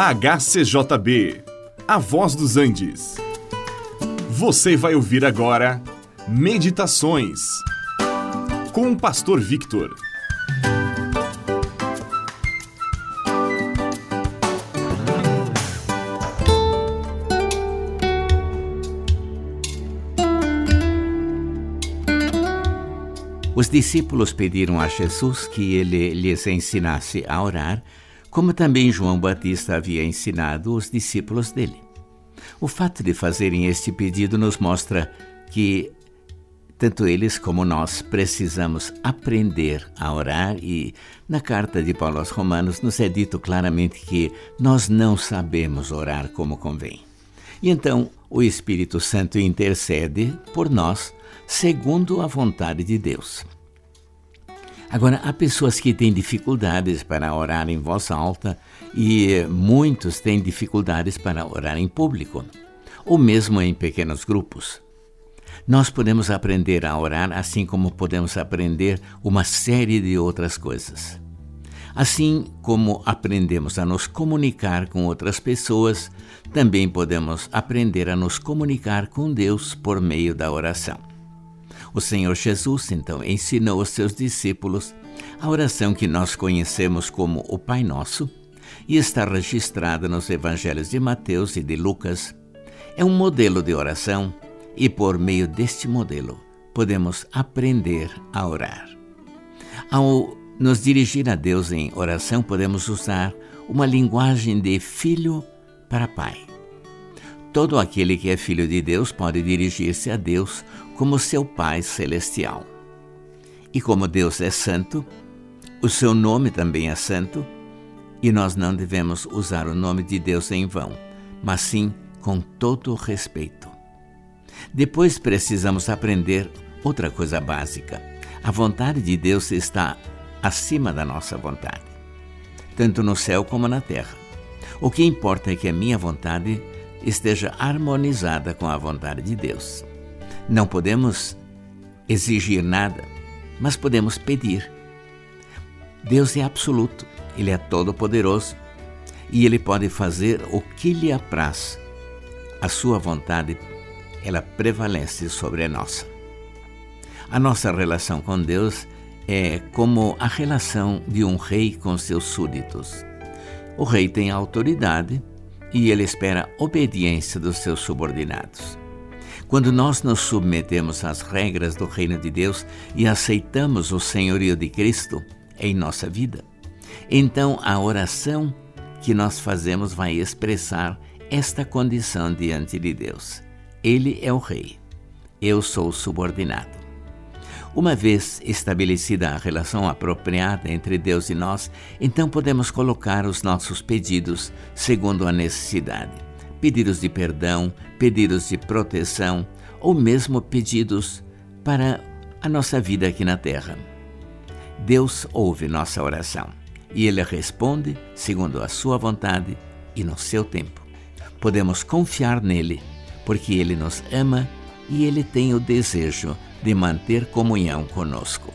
HCJB, A Voz dos Andes. Você vai ouvir agora Meditações com o Pastor Victor. Os discípulos pediram a Jesus que ele lhes ensinasse a orar como também João Batista havia ensinado os discípulos dele. O fato de fazerem este pedido nos mostra que tanto eles como nós precisamos aprender a orar e na carta de Paulo aos Romanos nos é dito claramente que nós não sabemos orar como convém. E então o Espírito Santo intercede por nós segundo a vontade de Deus. Agora, há pessoas que têm dificuldades para orar em voz alta e muitos têm dificuldades para orar em público, ou mesmo em pequenos grupos. Nós podemos aprender a orar assim como podemos aprender uma série de outras coisas. Assim como aprendemos a nos comunicar com outras pessoas, também podemos aprender a nos comunicar com Deus por meio da oração. O Senhor Jesus, então, ensinou aos seus discípulos a oração que nós conhecemos como o Pai Nosso e está registrada nos evangelhos de Mateus e de Lucas. É um modelo de oração e, por meio deste modelo, podemos aprender a orar. Ao nos dirigir a Deus em oração, podemos usar uma linguagem de filho para pai. Todo aquele que é filho de Deus pode dirigir-se a Deus como seu Pai celestial. E como Deus é santo, o seu nome também é santo, e nós não devemos usar o nome de Deus em vão, mas sim com todo o respeito. Depois precisamos aprender outra coisa básica. A vontade de Deus está acima da nossa vontade, tanto no céu como na terra. O que importa é que a minha vontade esteja harmonizada com a vontade de Deus. Não podemos exigir nada, mas podemos pedir. Deus é absoluto, Ele é todo-poderoso e Ele pode fazer o que lhe apraz. A sua vontade, ela prevalece sobre a nossa. A nossa relação com Deus é como a relação de um rei com seus súditos. O rei tem autoridade e ele espera obediência dos seus subordinados. Quando nós nos submetemos às regras do reino de Deus e aceitamos o senhorio de Cristo em nossa vida, então a oração que nós fazemos vai expressar esta condição diante de Deus. Ele é o rei, eu sou o subordinado. Uma vez estabelecida a relação apropriada entre Deus e nós, então podemos colocar os nossos pedidos segundo a necessidade. Pedidos de perdão, pedidos de proteção ou mesmo pedidos para a nossa vida aqui na terra. Deus ouve nossa oração e Ele responde segundo a Sua vontade e no seu tempo. Podemos confiar nele, porque Ele nos ama e Ele tem o desejo de manter comunhão conosco.